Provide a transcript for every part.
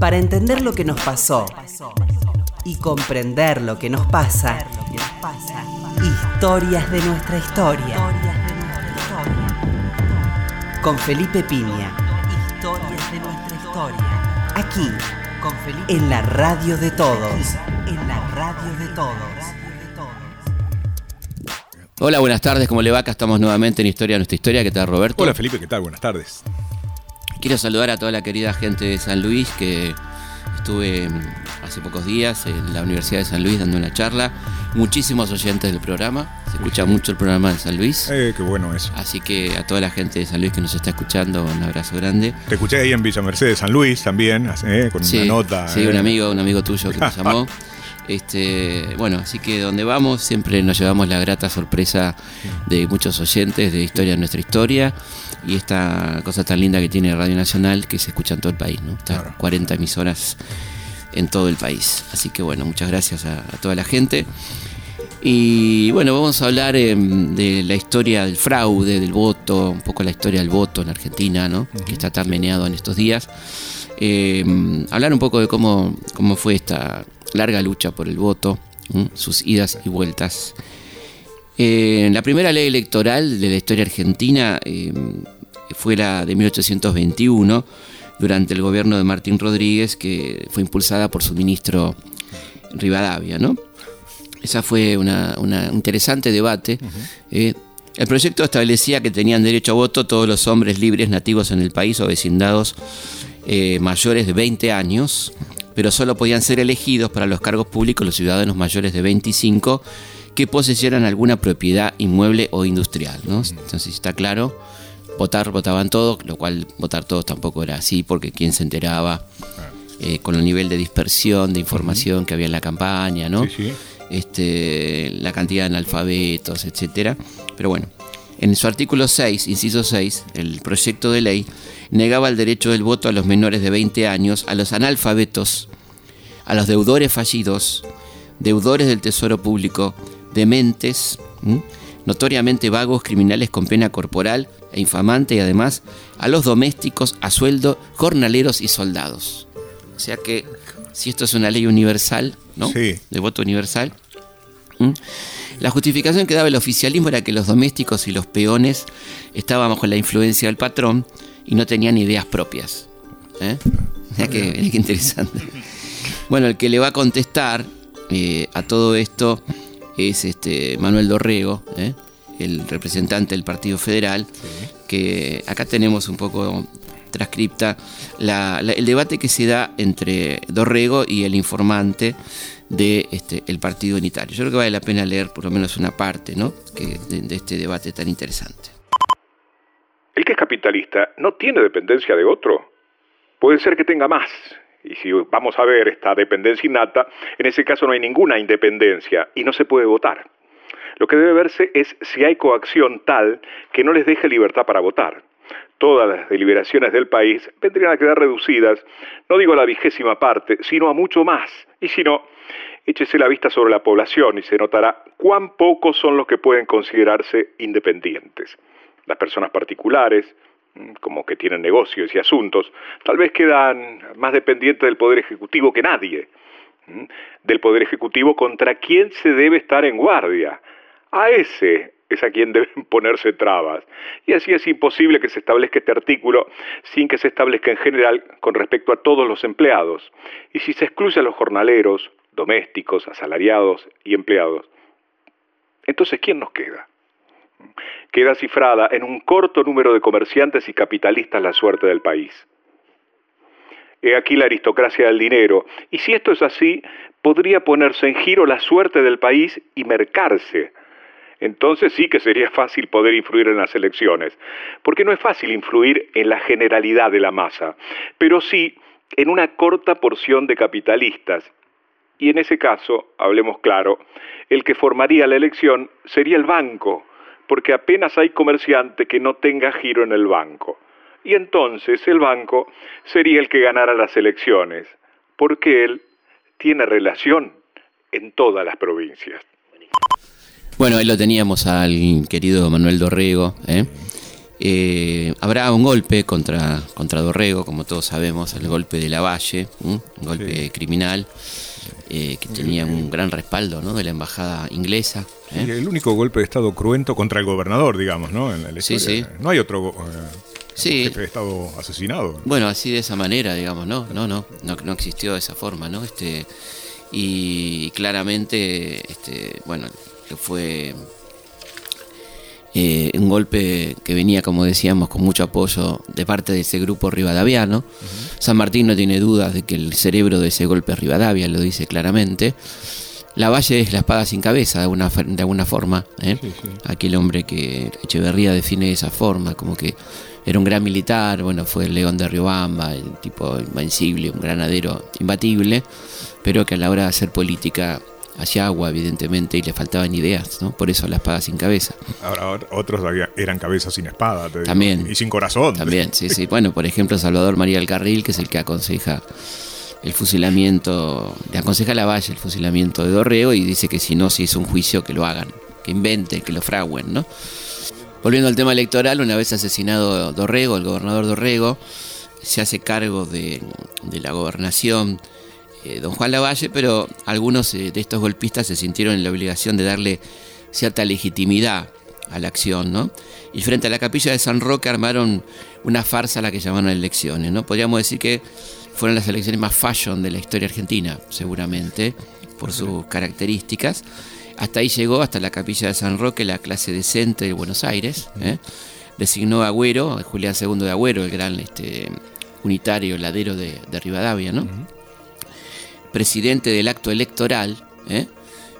Para entender lo que nos pasó y comprender lo que nos pasa, historias de nuestra historia. Con Felipe Piña. Historias de nuestra historia. Aquí, con Felipe. En la radio de todos. En la radio de todos. Hola, buenas tardes, ¿cómo le va? Acá estamos nuevamente en Historia de Nuestra Historia. ¿Qué tal, Roberto? Hola, Felipe, ¿qué tal? Buenas tardes. Quiero saludar a toda la querida gente de San Luis que estuve hace pocos días en la Universidad de San Luis dando una charla. Muchísimos oyentes del programa. Se escucha mucho el programa de San Luis. Eh, qué bueno eso. Así que a toda la gente de San Luis que nos está escuchando, un abrazo grande. Te escuché ahí en Villa Mercedes, San Luis también, eh, con Sí, una nota. Sí, eh. un amigo, un amigo tuyo que nos llamó. Este, bueno, así que donde vamos siempre nos llevamos la grata sorpresa de muchos oyentes de Historia de Nuestra Historia y esta cosa tan linda que tiene Radio Nacional que se escucha en todo el país, ¿no? Está Claro. 40 emisoras en todo el país. Así que bueno, muchas gracias a, a toda la gente. Y bueno, vamos a hablar em, de la historia del fraude, del voto, un poco la historia del voto en Argentina, ¿no? Que está tan meneado en estos días. Em, hablar un poco de cómo, cómo fue esta larga lucha por el voto, sus idas y vueltas. Eh, la primera ley electoral de la historia argentina em, fue la de 1821, durante el gobierno de Martín Rodríguez, que fue impulsada por su ministro Rivadavia, ¿no? Esa fue una, una interesante debate. eh. el proyecto establecía que tenían derecho a voto todos los hombres libres nativos en el país o vecindados eh, mayores de 20 años, pero solo podían ser elegidos para los cargos públicos los ciudadanos mayores de 25 que poseyeran alguna propiedad inmueble o industrial. ¿no? Entonces está claro, votar votaban todos, lo cual votar todos tampoco era así, porque quién se enteraba eh, con el nivel de dispersión de información que había en la campaña, ¿no? Sí, sí. este, la cantidad de analfabetos, etcétera. Pero bueno, en su artículo 6, inciso 6, el proyecto de ley negaba el derecho del voto a los menores de 20 años, a los analfabetos, a los deudores fallidos, deudores del Tesoro Público, dementes, ¿m? notoriamente vagos, criminales con pena corporal e infamante y además a los domésticos a sueldo, jornaleros y soldados. O sea que si esto es una ley universal, ¿no? Sí. De voto universal. ¿m? La justificación que daba el oficialismo era que los domésticos y los peones estaban bajo la influencia del patrón y no tenían ideas propias. ¿eh? Que, interesante. Bueno, el que le va a contestar eh, a todo esto es este Manuel Dorrego, ¿eh? el representante del Partido Federal, que acá tenemos un poco transcripta la- el debate que se da entre Dorrego y el informante de este, el partido unitario. Yo creo que vale la pena leer por lo menos una parte ¿no? que, de, de este debate tan interesante. El que es capitalista no tiene dependencia de otro. Puede ser que tenga más. Y si vamos a ver esta dependencia innata, en ese caso no hay ninguna independencia y no se puede votar. Lo que debe verse es si hay coacción tal que no les deje libertad para votar. Todas las deliberaciones del país vendrían a quedar reducidas, no digo a la vigésima parte, sino a mucho más. Y si no, échese la vista sobre la población y se notará cuán pocos son los que pueden considerarse independientes. Las personas particulares, mm, como que tienen negocios y asuntos, tal vez quedan más dependientes del Poder Ejecutivo que nadie. ¿m? Del Poder Ejecutivo contra quién se debe estar en guardia. A ese es a quien deben ponerse trabas. Y así es imposible que se establezca este artículo sin que se establezca en general con respecto a todos los empleados. Y si se excluye a los jornaleros, domésticos, asalariados y empleados, entonces ¿quién nos queda? Queda cifrada en un corto número de comerciantes y capitalistas la suerte del país. He aquí la aristocracia del dinero, y si esto es así, podría ponerse en giro la suerte del país y mercarse. Entonces sí que sería fácil poder influir en las elecciones, porque no es fácil influir en la generalidad de la masa, pero sí en una corta porción de capitalistas. Y en ese caso, hablemos claro, el que formaría la elección sería el banco, porque apenas hay comerciante que no tenga giro en el banco. Y entonces el banco sería el que ganara las elecciones, porque él tiene relación en todas las provincias. Bueno, ahí lo teníamos al querido Manuel Dorrego, ¿eh? Eh, habrá un golpe contra, contra Dorrego, como todos sabemos, el golpe de la Valle, un golpe criminal. Eh, que tenía un gran respaldo ¿no? de la embajada inglesa. ¿eh? el único golpe de Estado cruento contra el gobernador, digamos, ¿no? En la sí, sí. No hay otro jefe de Estado asesinado. Bueno, así de esa manera, digamos, ¿no? No, no, no, no existió de esa forma, ¿no? Este, y claramente, este, bueno, que fue eh, un golpe que venía, como decíamos, con mucho apoyo de parte de ese grupo rivadaviano. San Martín no tiene dudas de que el cerebro de ese golpe es Rivadavia, lo dice claramente. La Valle es la espada sin cabeza, de alguna, de alguna forma. ¿eh? Aquel hombre que Echeverría define de esa forma, como que era un gran militar, bueno, fue el león de Riobamba, el tipo invencible, un granadero imbatible, pero que a la hora de hacer política hacía agua, evidentemente, y le faltaban ideas, ¿no? Por eso la espada sin cabeza. Ahora, otros eran cabezas sin espada, también. Y sin corazón. También, sí, sí. Bueno, por ejemplo, Salvador María del Carril, que es el que aconseja el fusilamiento, le aconseja a la Valle el fusilamiento de Dorrego y dice que si no se hizo un juicio, que lo hagan, que inventen, que lo fraguen, ¿no? Volviendo al tema electoral, una vez asesinado Dorrego, el gobernador Dorrego, se hace cargo de, la gobernación eh, don Juan Lavalle, pero algunos eh, de estos golpistas se sintieron en la obligación de darle cierta legitimidad a la acción, ¿no? Y frente a la capilla de San Roque armaron una farsa a la que llamaron elecciones, ¿no? Podríamos decir que fueron las elecciones más fashion de la historia argentina, seguramente, por sus características. Hasta ahí llegó, hasta la capilla de San Roque, la clase decente de Buenos Aires. ¿eh? Designó a Agüero, Julián II de Agüero, el gran este, unitario ladero de, Rivadavia, ¿no? Presidente del acto electoral. ¿eh?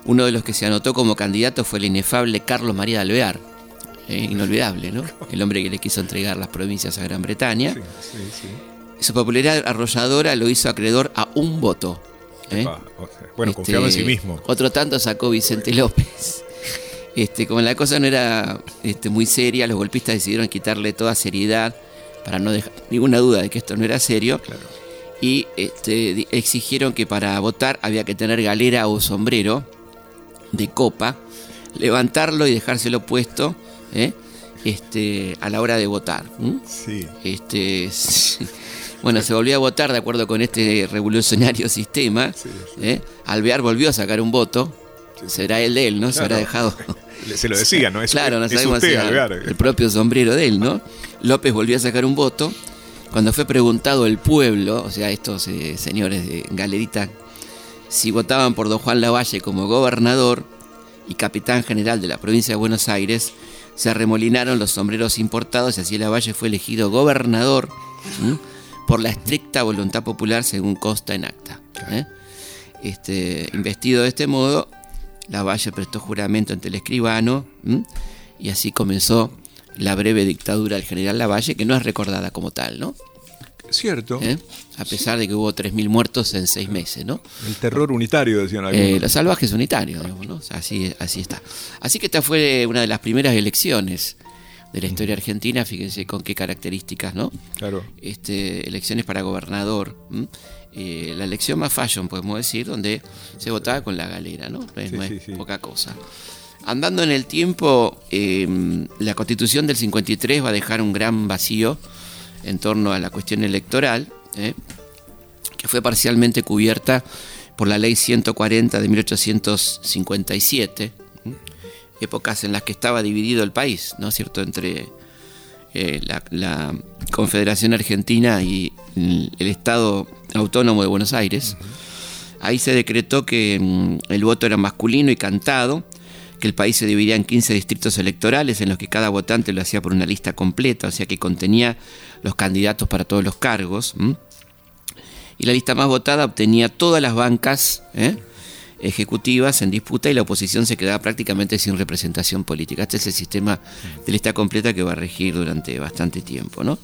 Uno de los que se anotó como candidato fue el inefable Carlos María de Alvear. ¿eh? Inolvidable, ¿no? El hombre que le quiso entregar las provincias a Gran Bretaña. Su popularidad arrolladora lo hizo acreedor a un voto. ¿eh? Bueno, este, confiaba en sí mismo. Otro tanto sacó Vicente López. Este, como la cosa no era este, muy seria, los golpistas decidieron quitarle toda seriedad para no dejar ninguna duda de que esto no era serio. Y este, exigieron que para votar había que tener galera o sombrero de copa, levantarlo y dejárselo puesto ¿eh? este, a la hora de votar. Sí. Este, Bueno, se volvió a votar de acuerdo con este revolucionario sistema. ¿eh? Alvear volvió a sacar un voto. Será el de él, ¿no? Se habrá dejado. Se lo decía, ¿no? Es, claro, no sabemos si el propio sombrero de él, ¿no? López volvió a sacar un voto. Cuando fue preguntado el pueblo, o sea, estos eh, señores de Galerita, si votaban por don Juan Lavalle como gobernador y capitán general de la provincia de Buenos Aires, se arremolinaron los sombreros importados y así Lavalle fue elegido gobernador por la estricta voluntad popular según consta en acta. ¿eh? Este, investido de este modo, Lavalle prestó juramento ante el escribano y así comenzó la breve dictadura del general Lavalle, que no es recordada como tal, ¿no? Cierto. ¿Eh? A pesar de que hubo 3.000 muertos en seis meses, ¿no? El terror unitario, decían algunos. Eh, los salvajes unitarios, ¿no? Así, así está. Así que esta fue una de las primeras elecciones de la historia argentina, fíjense con qué características, ¿no? Claro. Este, elecciones para gobernador, eh, la elección más fashion, podemos decir, donde se votaba con la galera, ¿no? No es, poca cosa. Andando en el tiempo, em, la constitución del 53 va a dejar un gran vacío en torno a la cuestión electoral, ¿eh? que fue parcialmente cubierta por la ley 140 de 1857 épocas en las que estaba dividido el país, ¿no es cierto?, entre eh, la, Confederación Argentina y el, Estado Autónomo de Buenos Aires. Ahí se decretó que mm, el voto era masculino y cantado, el país se dividía en 15 distritos electorales en los que cada votante lo hacía por una lista completa, o sea que contenía los candidatos para todos los cargos. Y la lista más votada obtenía todas las bancas, ¿eh? ejecutivas en disputa y la oposición se quedaba prácticamente sin representación política. Este es el sistema de lista completa que va a regir durante bastante tiempo. ¿no?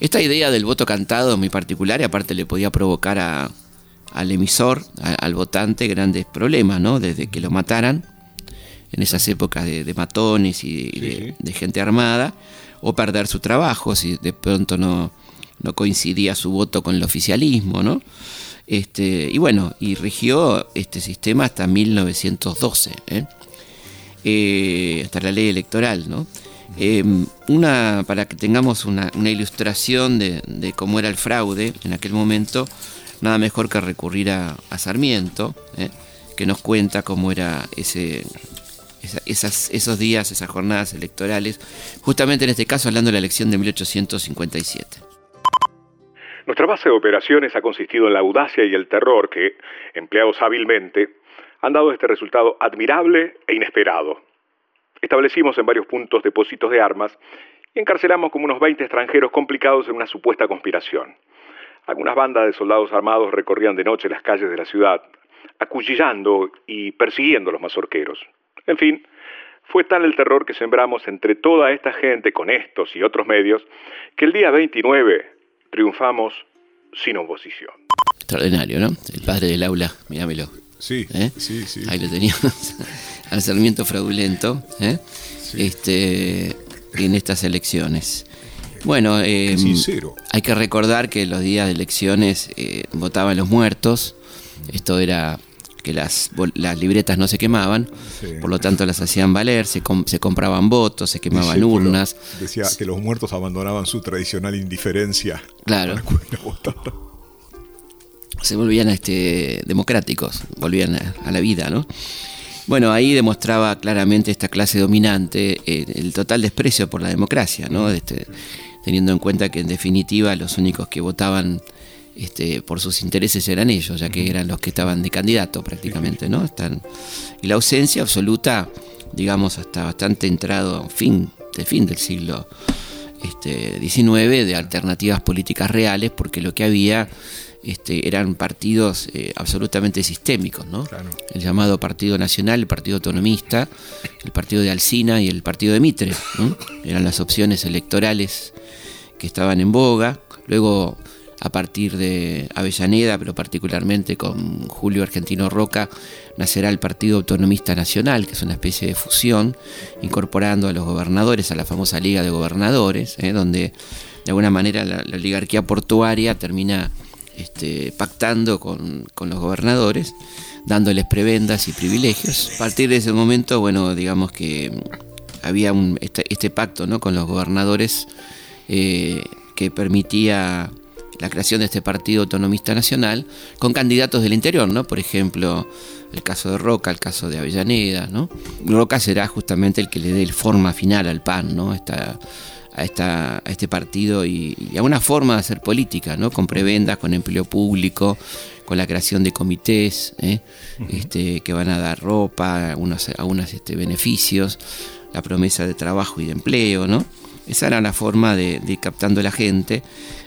Esta idea del voto cantado es muy particular y aparte le podía provocar al emisor, al votante, grandes problemas, ¿no? desde que lo mataran en esas épocas de, matones y de, de, gente armada, o perder su trabajo si de pronto no, no coincidía su voto con el oficialismo, ¿no? Este, y bueno, y rigió este sistema hasta 1912, ¿eh? Eh, hasta la ley electoral, ¿no? Em, una, para que tengamos una, ilustración de, cómo era el fraude en aquel momento, nada mejor que recurrir a, Sarmiento, ¿eh? que nos cuenta cómo era ese, esos días, esas jornadas electorales, justamente en este caso hablando de la elección de 1857. Nuestra base de operaciones ha consistido en la audacia y el terror que, empleados hábilmente, han dado este resultado admirable e inesperado. Establecimos en varios puntos depósitos de armas y encarcelamos como unos 20 extranjeros complicados en una supuesta conspiración. Algunas bandas de soldados armados recorrían de noche las calles de la ciudad, acuchillando y persiguiendo a los mazorqueros. En fin, fue tal el terror que sembramos entre toda esta gente con estos y otros medios que el día 29 triunfamos sin oposición. Extraordinario, ¿no? El padre del aula, míramelo. Sí, ¿Eh? sí, sí. Ahí lo teníamos, al Sarmiento fraudulento, ¿eh? este, en estas elecciones. Bueno, eh, hay que recordar que los días de elecciones eh, votaban los muertos. Esto era que las, las libretas no se quemaban, por lo tanto las hacían valer, se, se compraban votos, se quemaban urnas. decía que los muertos abandonaban su tradicional indiferencia. Claro. Se volvían este, democráticos, volvían a, la vida, ¿no? Bueno, ahí demostraba claramente esta clase dominante eh, el total desprecio por la democracia, ¿no? Este, teniendo en cuenta que en definitiva los únicos que votaban este, por sus intereses eran ellos, ya que eran los que estaban de candidato prácticamente, ¿no? Están, y la ausencia absoluta, digamos, hasta bastante entrado, fin, del fin del siglo este, XIX, de alternativas políticas reales, porque lo que había este, eran partidos eh, absolutamente sistémicos, ¿no? El llamado Partido Nacional, el Partido Autonomista, el Partido de Alcina y el Partido de Mitre, Eran las opciones electorales que estaban en boga. Luego a partir de Avellaneda, pero particularmente con Julio Argentino Roca, nacerá el Partido Autonomista Nacional, que es una especie de fusión, incorporando a los gobernadores a la famosa Liga de Gobernadores, ¿eh? donde de alguna manera la, oligarquía portuaria termina este, pactando con, los gobernadores, dándoles prebendas y privilegios. A partir de ese momento, bueno, digamos que había este, este, pacto ¿no? con los gobernadores eh, que permitía la creación de este Partido Autonomista Nacional con candidatos del interior, ¿no? Por ejemplo, el caso de Roca, el caso de Avellaneda, ¿no? Roca será justamente el que le dé el forma final al PAN, ¿no? Esta, a, esta, a este partido y, a una forma de hacer política, ¿no? Con prebendas, con empleo público, con la creación de comités ¿eh? este, que van a dar ropa, algunos, algunos este, beneficios, la promesa de trabajo y de empleo, ¿no? Esa era la forma de, ir captando a la gente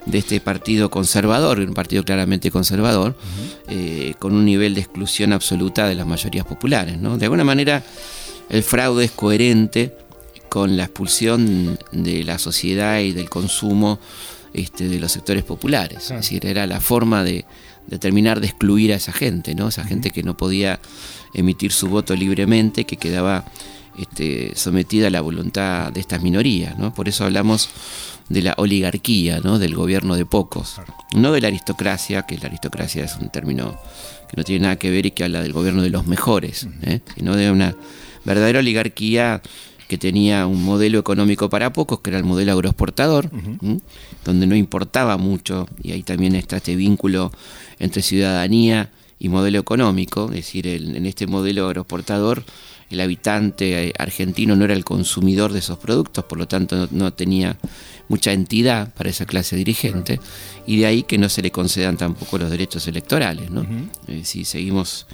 de este partido conservador, un partido claramente conservador, eh, con un nivel de exclusión absoluta de las mayorías populares. ¿no? De alguna manera, el fraude es coherente con la expulsión de la sociedad y del consumo este, de los sectores populares. Es decir, era la forma de, terminar de excluir a esa gente, ¿no? esa gente que no podía emitir su voto libremente, que quedaba este, sometida a la voluntad de estas minorías. ¿no? Por eso hablamos de la oligarquía, ¿no? del gobierno de pocos, no de la aristocracia, que la aristocracia es un término que no tiene nada que ver y que habla del gobierno de los mejores, ¿eh? sino de una verdadera oligarquía que tenía un modelo económico para pocos, que era el modelo agroexportador, donde no importaba mucho, y ahí también está este vínculo entre ciudadanía y modelo económico, es decir, en este modelo agroexportador el habitante eh, argentino no era el consumidor de esos productos, por lo tanto no, tenía mucha entidad para esa clase dirigente, y de ahí que no se le concedan tampoco los derechos electorales. ¿no? Eh, si seguimos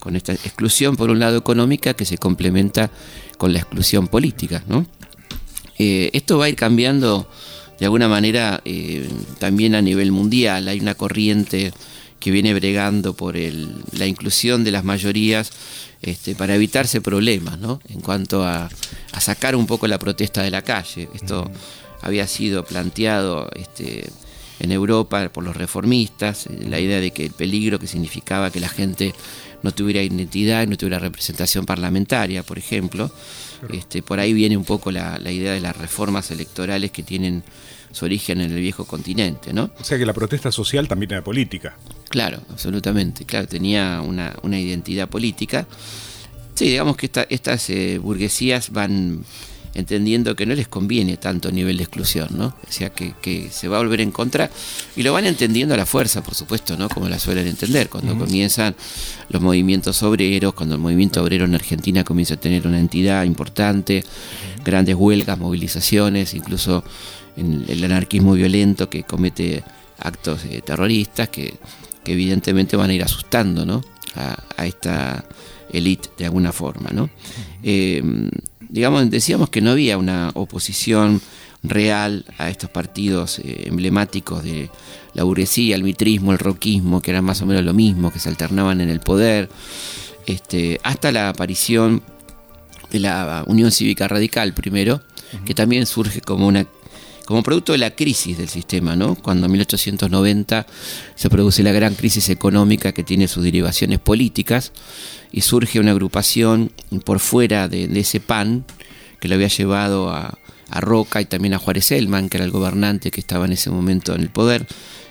con esta exclusión, por un lado económica, que se complementa con la exclusión política. ¿no? Eh, esto va a ir cambiando de alguna manera también a nivel mundial. Hay una corriente que viene bregando por la inclusión de las mayorías este, para evitarse problemas, ¿no? En cuanto a, sacar un poco la protesta de la calle. Esto había sido planteado este, en Europa por los reformistas, la idea de que el peligro que significaba que la gente no tuviera identidad, no tuviera representación parlamentaria, por ejemplo. Este, por ahí viene un poco la, la idea de las reformas electorales que tienen su origen en el viejo continente, ¿no? O sea que la protesta social también era política. Claro, absolutamente. Claro, tenía una, identidad política. Sí, digamos que estas eh, burguesías van entendiendo que no les conviene tanto nivel de exclusión, ¿no? O sea, que, se va a volver en contra y lo van entendiendo a la fuerza, por supuesto, ¿no? Como la suelen entender, cuando comienzan los movimientos obreros, cuando el movimiento obrero en Argentina comienza a tener una entidad importante, grandes huelgas, movilizaciones, incluso en el anarquismo violento que comete actos eh, terroristas que, evidentemente van a ir asustando, ¿no? A, esta élite de alguna forma, ¿no? digamos, decíamos que no había una oposición real a estos partidos eh, emblemáticos de la burguesía, el mitrismo, el roquismo, que eran más o menos lo mismo, que se alternaban en el poder, este, hasta la aparición de la Unión Cívica Radical primero, que también surge como una como producto de la crisis del sistema, ¿no? Cuando en 1890 se produce la gran crisis económica que tiene sus derivaciones políticas y surge una agrupación por fuera de, ese PAN que lo había llevado a, Roca y también a Juárez Elman, que era el gobernante que estaba en ese momento en el poder,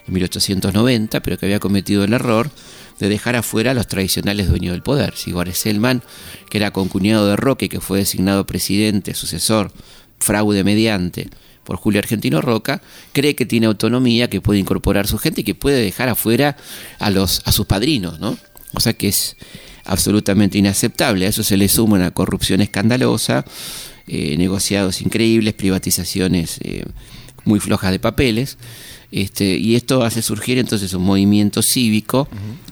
en 1890, pero que había cometido el error de dejar afuera a los tradicionales dueños del poder. Si Juárez Elman, que era concuñado de y que fue designado presidente, sucesor, fraude mediante, por Julio Argentino Roca, cree que tiene autonomía, que puede incorporar su gente y que puede dejar afuera a, los, a sus padrinos, ¿no? O sea que es absolutamente inaceptable. A eso se le suma una corrupción escandalosa, eh, negociados increíbles, privatizaciones eh, muy flojas de papeles. Este, y esto hace surgir entonces un movimiento cívico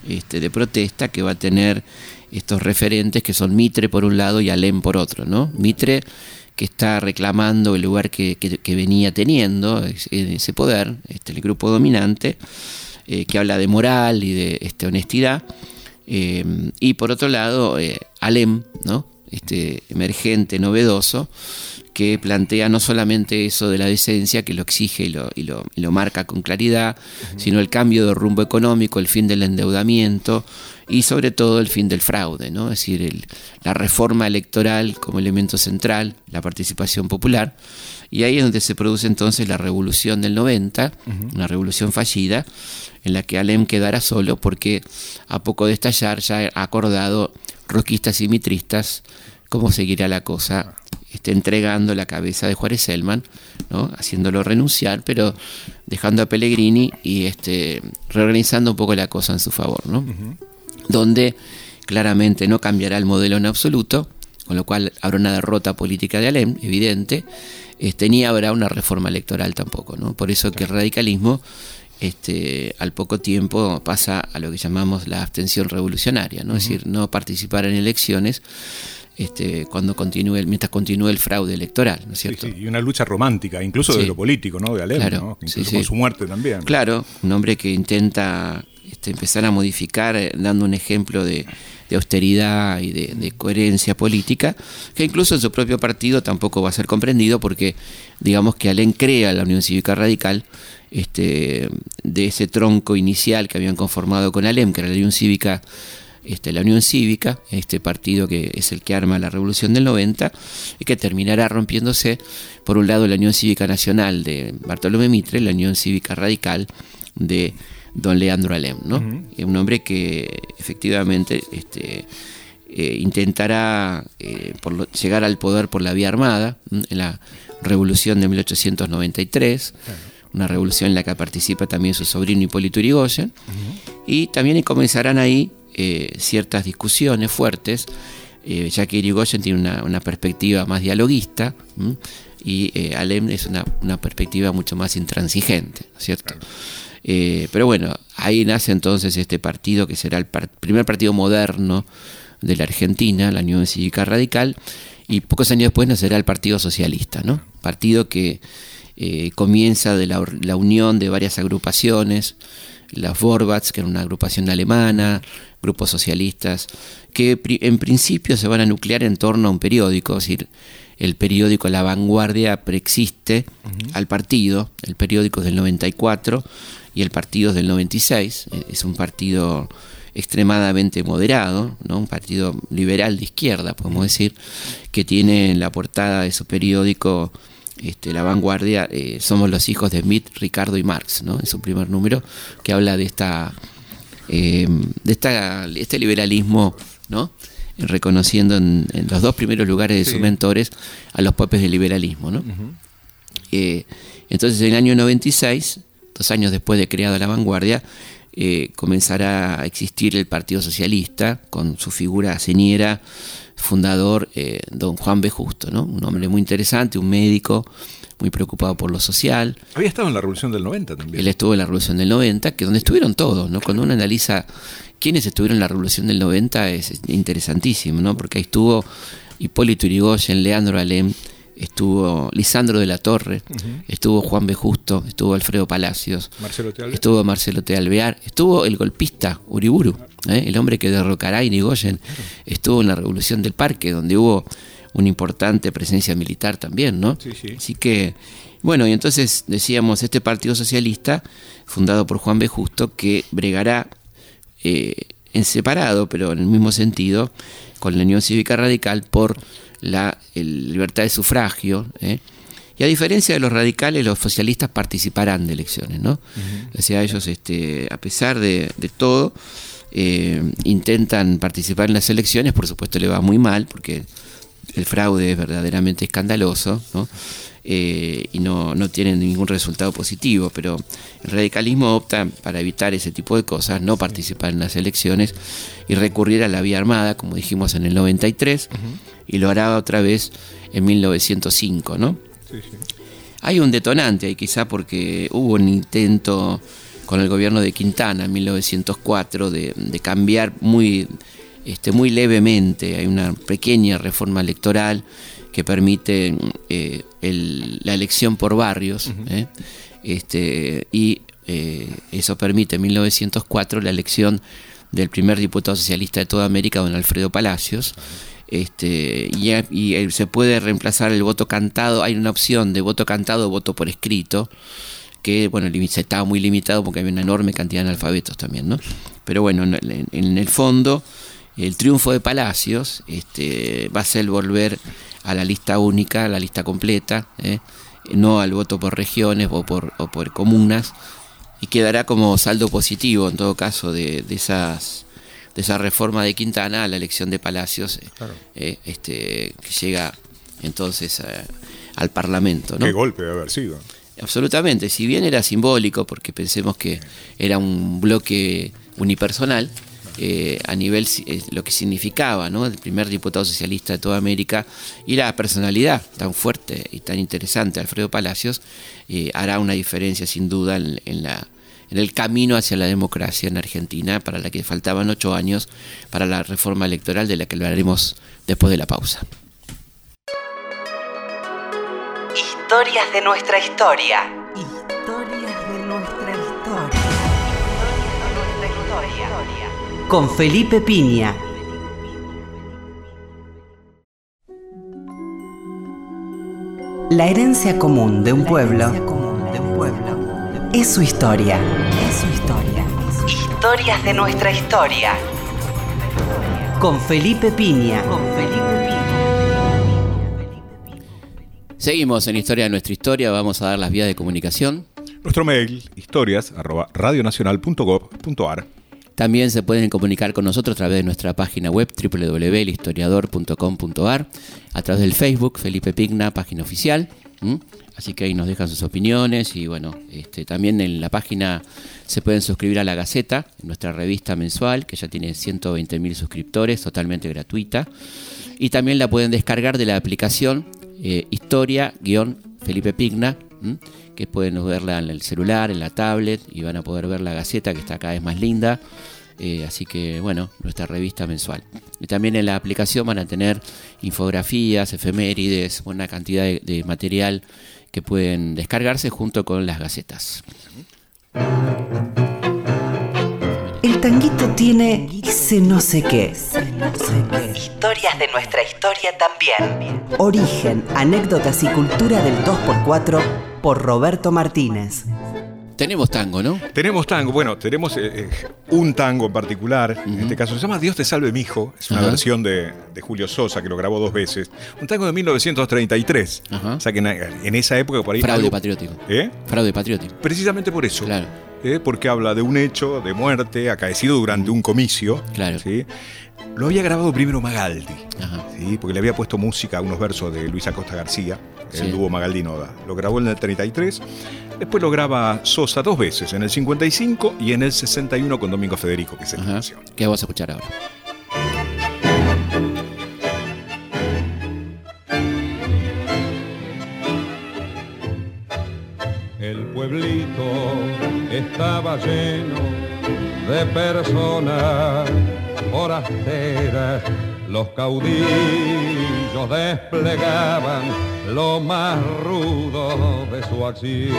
este, de protesta que va a tener estos referentes que son Mitre por un lado y Alem por otro. ¿no? Mitre que está reclamando el lugar que, venía teniendo, ese poder, este, el grupo dominante, eh, que habla de moral y de este, honestidad. Eh, y por otro lado, eh, Alem, ¿no? este emergente, novedoso, que plantea no solamente eso de la decencia, que lo exige y lo, y lo, marca con claridad, sino el cambio de rumbo económico, el fin del endeudamiento, y sobre todo el fin del fraude, ¿no? es decir, la reforma electoral como elemento central, la participación popular, y ahí es donde se produce entonces la revolución del 90, una revolución fallida, en la que Alem quedará solo porque a poco de estallar ya ha acordado roquistas y mitristas cómo seguirá la cosa, este, entregando la cabeza de Juárez Selman, ¿no? haciéndolo renunciar, pero dejando a Pellegrini y este, reorganizando un poco la cosa en su favor. ¿no? Donde claramente no cambiará el modelo en absoluto, con lo cual habrá una derrota política de Alem, evidente, este, ni habrá una reforma electoral tampoco. ¿no? Por eso que el radicalismo este, al poco tiempo pasa a lo que llamamos la abstención revolucionaria, ¿no? es decir, no participar en elecciones este, cuando continúe, mientras continúe el fraude electoral, ¿no es cierto? y una lucha romántica, incluso de lo político, ¿no? De Alem, incluso con su muerte también. Claro, un hombre que intenta este, empezar a modificar, eh, dando un ejemplo de, austeridad y de, coherencia política, que incluso en su propio partido tampoco va a ser comprendido porque digamos que Alén crea la Unión Cívica Radical este, de ese tronco inicial que habían conformado con Alem, que era la Unión Cívica este, la Unión Cívica, este partido que es el que arma la Revolución del 90, y que terminará rompiéndose, por un lado, la Unión Cívica Nacional de Bartolomé Mitre, la Unión Cívica Radical de don Leandro Alem, ¿no? Un hombre que efectivamente este, eh, intentará eh, llegar al poder por la vía armada en la revolución de 1893, una revolución en la que participa también su sobrino Hipólito Yrigoyen, y también comenzarán ahí eh, ciertas discusiones fuertes, ya que Irigoyen tiene una, perspectiva más dialoguista y Alem es una, perspectiva mucho más intransigente, ¿cierto? Eh, pero bueno, ahí nace entonces este partido que será el primer partido moderno de la Argentina, la Unión Cívica Radical, y pocos años después nacerá el Partido Socialista, ¿no? Partido que eh, comienza de la, unión de varias agrupaciones, las Vorbats, que era una agrupación alemana, grupos socialistas, que en principio se van a nuclear en torno a un periódico, es decir, el periódico La Vanguardia preexiste al partido, el periódico es del 94 y el partido es del 96, eh, es un partido extremadamente moderado, ¿no? un partido liberal de izquierda, podemos decir, que tiene en la portada de su periódico este, La Vanguardia, eh, somos los hijos de Smith, Ricardo y Marx, ¿no? en su primer número, que habla de esta, eh, de esta, este liberalismo ¿no? reconociendo en, los dos primeros lugares de sus mentores a los popes del liberalismo. ¿no? Eh, entonces, en el año 96, dos años después de creada la vanguardia, eh, comenzará a existir el Partido Socialista con su figura señera, fundador, eh, don Juan B. Justo, ¿no? un hombre muy interesante, un médico muy preocupado por lo social. Había estado en la Revolución del 90 también. Él estuvo en la Revolución del 90, que donde estuvieron todos, ¿no? Cuando uno analiza quiénes estuvieron en la Revolución del 90 es interesantísimo, ¿no? Porque ahí estuvo Hipólito Yrigoyen, Leandro Alem, estuvo Lisandro de la Torre, estuvo Juan B. Justo, estuvo Alfredo Palacios, estuvo Marcelo T. Alvear, estuvo el golpista Uriburu, ¿eh? el hombre que derrocará a Irigoyen, estuvo en la Revolución del Parque, donde hubo una importante presencia militar también, ¿no? Así que, bueno, y entonces decíamos, este Partido Socialista, fundado por Juan B. Justo, que bregará eh, en separado, pero en el mismo sentido, con la Unión Cívica Radical por la libertad de sufragio. ¿eh? Y a diferencia de los radicales, los socialistas participarán de elecciones, ¿no? O sea, ellos, este, a pesar de, todo, eh, intentan participar en las elecciones, por supuesto le va muy mal, porque el fraude es verdaderamente escandaloso, ¿no? Eh, y no, no tienen ningún resultado positivo, pero el radicalismo opta para evitar ese tipo de cosas, no participar en las elecciones y recurrir a la vía armada, como dijimos en el 93, y lo hará otra vez en 1905, ¿no? Hay un detonante ahí quizá porque hubo un intento con el gobierno de Quintana en 1904 de, de cambiar muy, este, muy levemente, hay una pequeña reforma electoral que permite eh, la elección por barrios, ¿eh? este, y eh, eso permite en 1904 la elección del primer diputado socialista de toda América, don Alfredo Palacios. Este, y, se puede reemplazar el voto cantado, hay una opción de voto cantado o voto por escrito, que bueno, se estaba muy limitado porque había una enorme cantidad de analfabetos también, ¿no? Pero bueno, en, el fondo, el triunfo de Palacios este, va a ser volver a la lista única, a la lista completa, ¿eh? no al voto por regiones o por comunas, y quedará como saldo positivo en todo caso de, esas de esa reforma de Quintana a la elección de Palacios, eh, este, que llega entonces al Parlamento. ¿no? Qué golpe debe haber sido. Absolutamente, si bien era simbólico, porque pensemos que era un bloque unipersonal, eh, a nivel eh, lo que significaba, ¿no? El primer diputado socialista de toda América y la personalidad tan fuerte y tan interesante, Alfredo Palacios, eh, hará una diferencia sin duda en, la, en el camino hacia la democracia en Argentina, para la que faltaban ocho años para la reforma electoral de la que hablaremos después de la pausa. Historias de nuestra historia. Historias de nuestra historia con Felipe Piña. La herencia común de un pueblo es su historia. Es su historia. Historias de nuestra historia. Con Felipe Piña. Con Felipe Piña. Seguimos en Historia de nuestra historia. Vamos a dar las vías de comunicación. Nuestro mail, historias, arroba radionacional.gov.ar también se pueden comunicar con nosotros a través de nuestra página web www.historiador.com.ar, a través del Facebook Felipe Pigna, página oficial. Así que ahí nos dejan sus opiniones y bueno, este, también en la página se pueden suscribir a la Gaceta, nuestra revista mensual, que ya tiene 120.000 suscriptores, totalmente gratuita. Y también la pueden descargar de la aplicación eh, Historia-Felipe Pigna, que pueden verla en el celular, en la tablet y van a poder ver la Gaceta que está cada vez más linda. Eh, así que bueno, nuestra revista mensual. Y también en la aplicación van a tener infografías, efemérides, una cantidad de, material que pueden descargarse junto con las gacetas. El tanguito tiene ese no sé qué. Historias de nuestra historia también. Origen, anécdotas y cultura del 2x4 por Roberto Martínez. Tenemos tango, ¿no? Tenemos tango. Bueno, tenemos eh, eh, un tango en particular. En este caso se llama Dios te salve, mi hijo. Es una versión de, Julio Sosa que lo grabó dos veces. Un tango de 1933. O sea que en, esa época por ahí. Fraude patriótico. ¿Eh? Fraude patriótico. Precisamente por eso. Claro. ¿Eh? Porque habla de un hecho de muerte acaecido durante un comicio. Claro. ¿sí? Lo había grabado primero Magaldi, ¿sí? porque le había puesto música a unos versos de Luis Acosta García, el dúo Magaldi Noda. Lo grabó en el 33, después lo graba Sosa dos veces, en el 55 y en el 61 con Domingo Federico, que es la canción. ¿Qué vamos a escuchar ahora? El pueblito estaba lleno de personas forasteras, los caudillos desplegaban lo más rudo de su acción,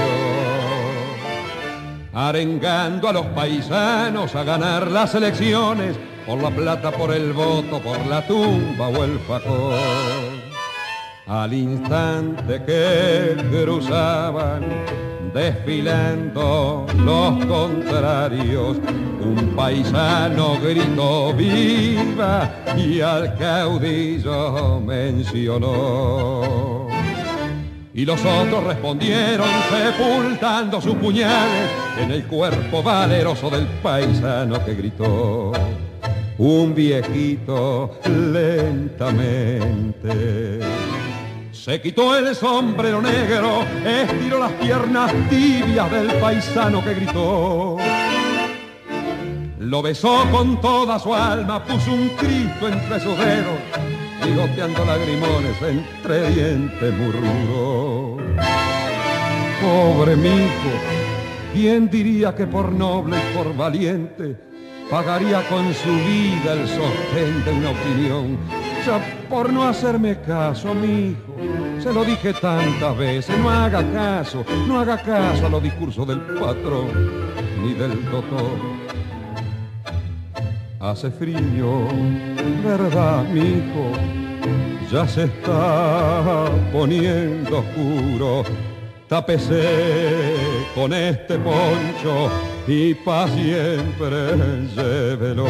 arengando a los paisanos a ganar las elecciones, por la plata, por el voto, por la tumba o el facón. Al instante que cruzaban desfilando los contrarios. Un paisano gritó viva y al caudillo mencionó. Y los otros respondieron sepultando sus puñales en el cuerpo valeroso del paisano que gritó. Un viejito lentamente se quitó el sombrero negro, estiró las piernas tibias del paisano que gritó. Lo besó con toda su alma, puso un Cristo entre sus dedos, bigoteando lagrimones entre dientes murmuró. Pobre mijo, ¿quién diría que por noble y por valiente pagaría con su vida el sostén de una opinión? por no hacerme caso, mi hijo. Se lo dije tantas veces, no haga caso, no haga caso a los discursos del patrón ni del doctor. Hace frío, ¿verdad, mi hijo? Ya se está poniendo oscuro. Tápese con este poncho y pa' siempre llévelo.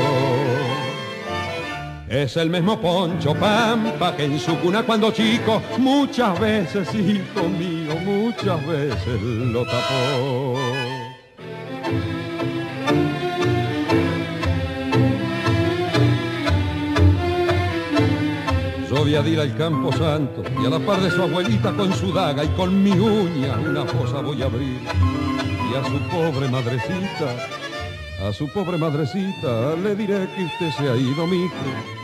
Es el mismo Poncho Pampa que en su cuna cuando chico muchas veces, hijo mío, muchas veces lo tapó. Yo voy a ir al campo santo y a la par de su abuelita con su daga y con mi uña una fosa voy a abrir y a su pobre madrecita a su pobre madrecita le diré que usted se ha ido, mijo,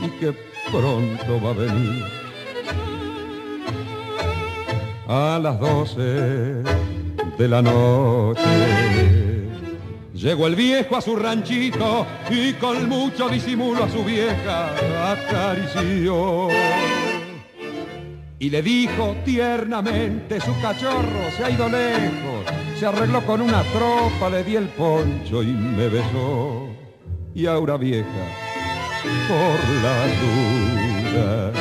y que pronto va a venir. A las doce de la noche llegó el viejo a su ranchito y con mucho disimulo a su vieja acarició. Y le dijo tiernamente, su cachorro se ha ido lejos se arregló con una tropa, le di el poncho y me besó. Y ahora vieja, por la duda.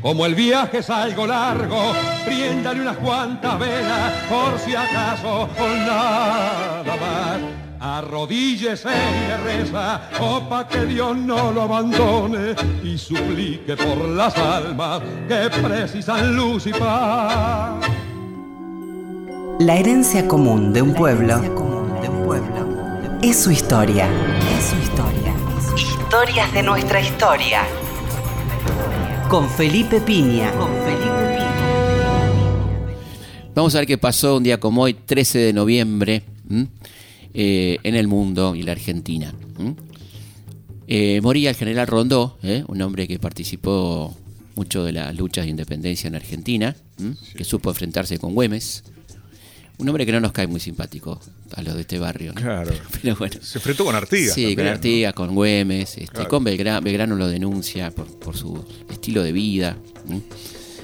Como el viaje es algo largo, priéndale unas cuantas velas, por si acaso, con nada más. Arrodíllese y le reza, o pa' que Dios no lo abandone y suplique por las almas que precisan luz y paz. La herencia común de un pueblo es su historia. Es su historia. Historias de nuestra historia. Con Felipe Piña. Con Felipe Vamos a ver qué pasó un día como hoy, 13 de noviembre, eh, en el mundo y la Argentina. Eh, moría el general Rondó, ¿eh? un hombre que participó mucho de las luchas de independencia en Argentina, que supo enfrentarse con Güemes. Un hombre que no nos cae muy simpático a los de este barrio. Claro. Pero bueno. Se enfrentó con Artigas. Sí, con Artigas, con Güemes, este, con Belgrano, Belgrano lo denuncia por, su estilo de vida.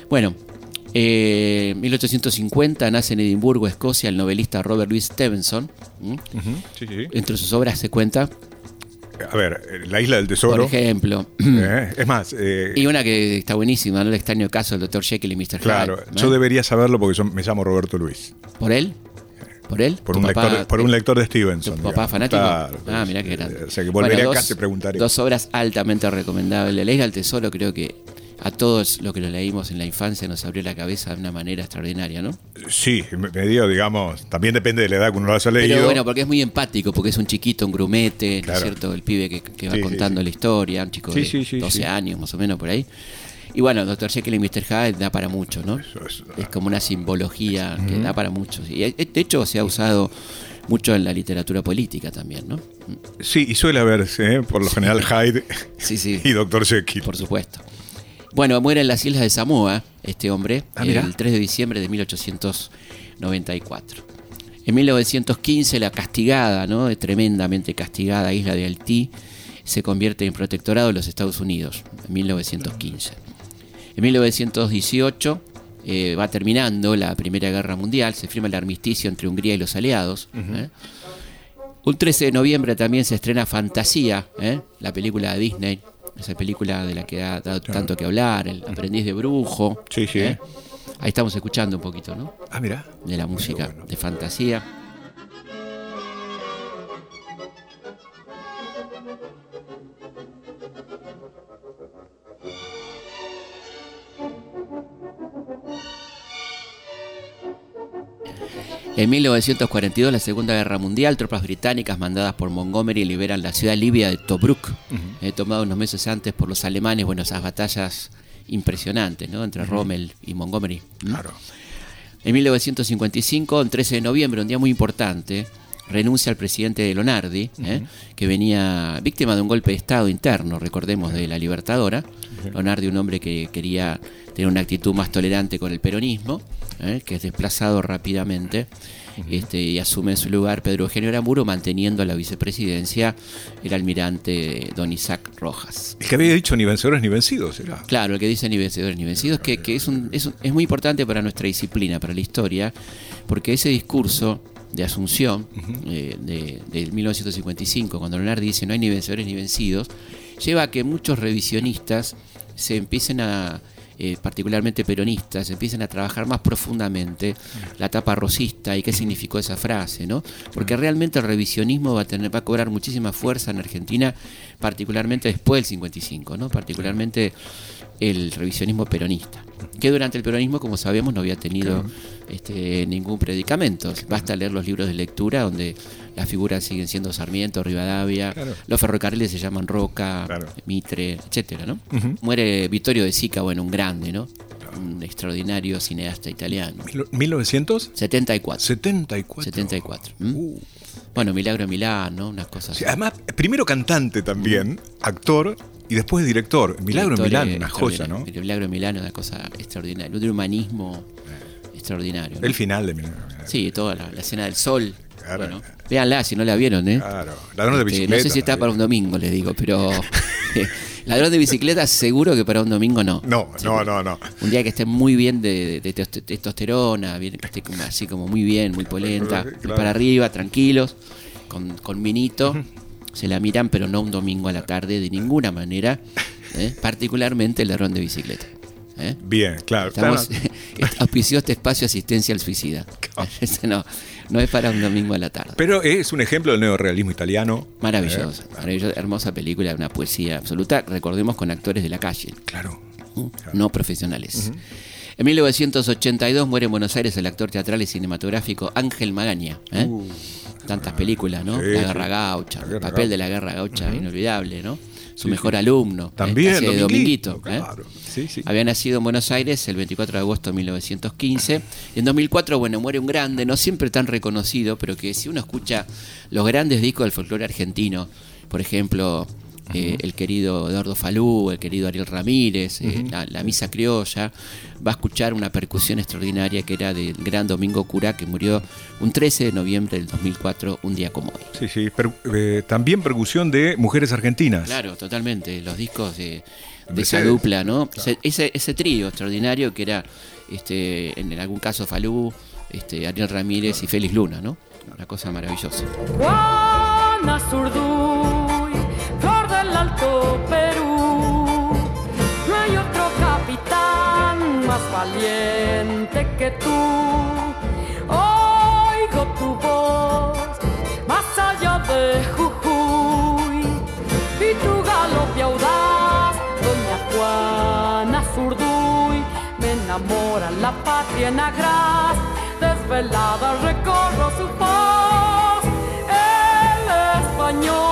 Bueno, en eh, 1850 nace en Edimburgo, Escocia, el novelista Robert Louis Stevenson. Entre sus obras se cuenta a ver, La Isla del Tesoro. Por ejemplo. Eh, es más. Eh, y una que está buenísima, ¿no? El extraño caso del Dr. Jekyll y Mr. Hyde. Claro, yo debería saberlo porque yo me llamo Roberto Luis. ¿Por él? ¿Por él? Por, un, lector, por un lector de Stevenson. ¿Tu papá fanático? ah, mira qué grande. O sea que volvería acá, te preguntaría. Dos obras altamente recomendables. La Isla del Tesoro creo que a todos lo que lo leímos en la infancia nos abrió la cabeza de una manera extraordinaria, ¿no? Sí, me digo, digamos, también depende de la edad que uno lo haya leído. Pero bueno, porque es muy empático, porque es un chiquito, un grumete, ¿no es cierto? El pibe que, va contando la historia, un chico de 12 años más o menos por ahí. Y bueno, Doctor Jekyll y Mr. Hyde da para mucho, ¿no? es, como una simbología que da para mucho. Y de hecho se ha usado mucho en la literatura política también, ¿no? Sí, y suele haberse, ¿eh? por lo general, Hyde y Doctor Jekyll. Por supuesto. Bueno, muere en las islas de Samoa este hombre ah, el 3 de diciembre de 1894. En 1915 la castigada, ¿no? tremendamente castigada isla de Haití se convierte en protectorado de los Estados Unidos en 1915. En 1918 eh, va terminando la Primera Guerra Mundial, se firma el armisticio entre Hungría y los aliados. ¿eh? Un 13 de noviembre también se estrena Fantasía, ¿eh? la película de Disney, esa película de la que ha dado tanto que hablar, El aprendiz de brujo. Sí, sí. Ahí estamos escuchando un poquito, ¿no? Ah, mira. De la música de Fantasía. En 1942, la Segunda Guerra Mundial, tropas británicas mandadas por Montgomery liberan la ciudad libia de Tobruk, eh, tomado unos meses antes por los alemanes. Bueno, esas batallas impresionantes, ¿no? Entre Rommel y Montgomery. Claro. En 1955, el 13 de noviembre, un día muy importante, renuncia al presidente de Lonardi, ¿eh? que venía víctima de un golpe de Estado interno, recordemos, de la Libertadora. Lonardi, un hombre que quería tener una actitud más tolerante con el peronismo. ¿Eh? que es desplazado rápidamente este, y asume en su lugar Pedro Eugenio Aramuro, manteniendo la vicepresidencia el almirante don Isaac Rojas. El que había dicho ni vencedores ni vencidos, Claro, el que dice ni vencedores ni vencidos, que, es, un, es, es muy importante para nuestra disciplina, para la historia, porque ese discurso de Asunción eh, de, de, 1955, cuando Leonardo dice no hay ni vencedores ni vencidos, lleva a que muchos revisionistas se empiecen a, eh, particularmente peronistas, empiecen a trabajar más profundamente la etapa rosista y qué significó esa frase, ¿no? Porque realmente el revisionismo va a, tener, va a cobrar muchísima fuerza en Argentina, particularmente después del 55, ¿no? Particularmente el revisionismo peronista, que durante el peronismo, como sabemos, no había tenido este, ningún predicamento. Basta leer los libros de lectura donde las figuras siguen siendo Sarmiento, Rivadavia, los ferrocarriles se llaman Roca, Mitre, etcétera, ¿no? Muere Vittorio de Sica, bueno, un grande, ¿no? Un extraordinario cineasta italiano. ¿1900? 74. 74. 74. Bueno, Milagro Milán, ¿no? Unas cosas. además, primero cantante también, actor y después director. Milagro en Milán, una joya, ¿no? Milagro en Milán, una cosa extraordinaria. Un humanismo extraordinario. El final de Milagro. Sí, toda la, escena del sol. Bueno, véanla si no la vieron, ¿eh? Claro. Ladrón de bicicleta. Este, no sé si está para un domingo, les digo, pero. Ladrón de bicicleta, seguro que para un domingo no. No, no, no, no. Un día que esté muy bien de, testosterona, bien, que esté así como muy bien, muy polenta, para arriba, tranquilos, con, con vinito se la miran, pero no un domingo a la tarde de ninguna manera, ¿eh? particularmente el ladrón de bicicleta. ¿eh? Bien, claro. Estamos, auspició este espacio asistencia al suicida. no, no es para un domingo a la tarde. Pero es un ejemplo del neorealismo italiano. Maravilloso, ¿eh? hermosa película, una poesía absoluta. Recordemos con actores de la calle. Claro. No profesionales. En 1982 muere en Buenos Aires el actor teatral y cinematográfico Ángel Magaña. Uh tantas películas, ¿no? la Guerra Gaucha, el papel de la Guerra Gaucha, inolvidable, ¿no? Su mejor alumno. ¿eh? También, de Dominguito. ¿eh? Había nacido en Buenos Aires el 24 de agosto de 1915. Y en 2004, bueno, muere un grande, no siempre tan reconocido, pero que si uno escucha los grandes discos del folclore argentino, por ejemplo, eh, el querido Eduardo Falú, el querido Ariel Ramírez, eh, la, Misa Criolla, va a escuchar una percusión extraordinaria que era del gran Domingo Cura, que murió un 13 de noviembre del 2004, un día como hoy. Sí, sí, eh, también percusión de mujeres argentinas. Claro, totalmente, los discos de, esa dupla, ¿no? Ese, ese, trío extraordinario que era, este, en algún caso Falú, este, Ariel Ramírez y Félix Luna, ¿no? Una cosa maravillosa. Alto Perú. No hay otro capitán más valiente que tú. Oigo tu voz más allá de Jujuy y tu galope audaz, doña Juana ciénagas desveladas recorro su paz. El español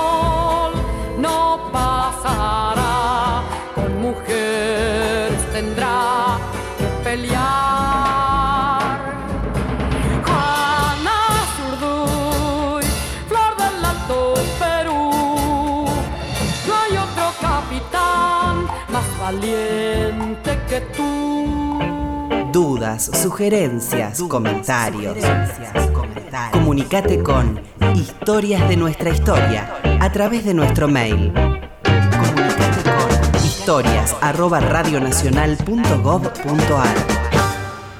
tendrá que pelear. Juana Zurduy, flor del Alto Perú, no hay otro capitán más valiente que tú. Dudas, sugerencias, comentarios. Comunicate con Historias de nuestra historia a través de nuestro mail. Comunicate con historias arroba radionacional.gov.ar.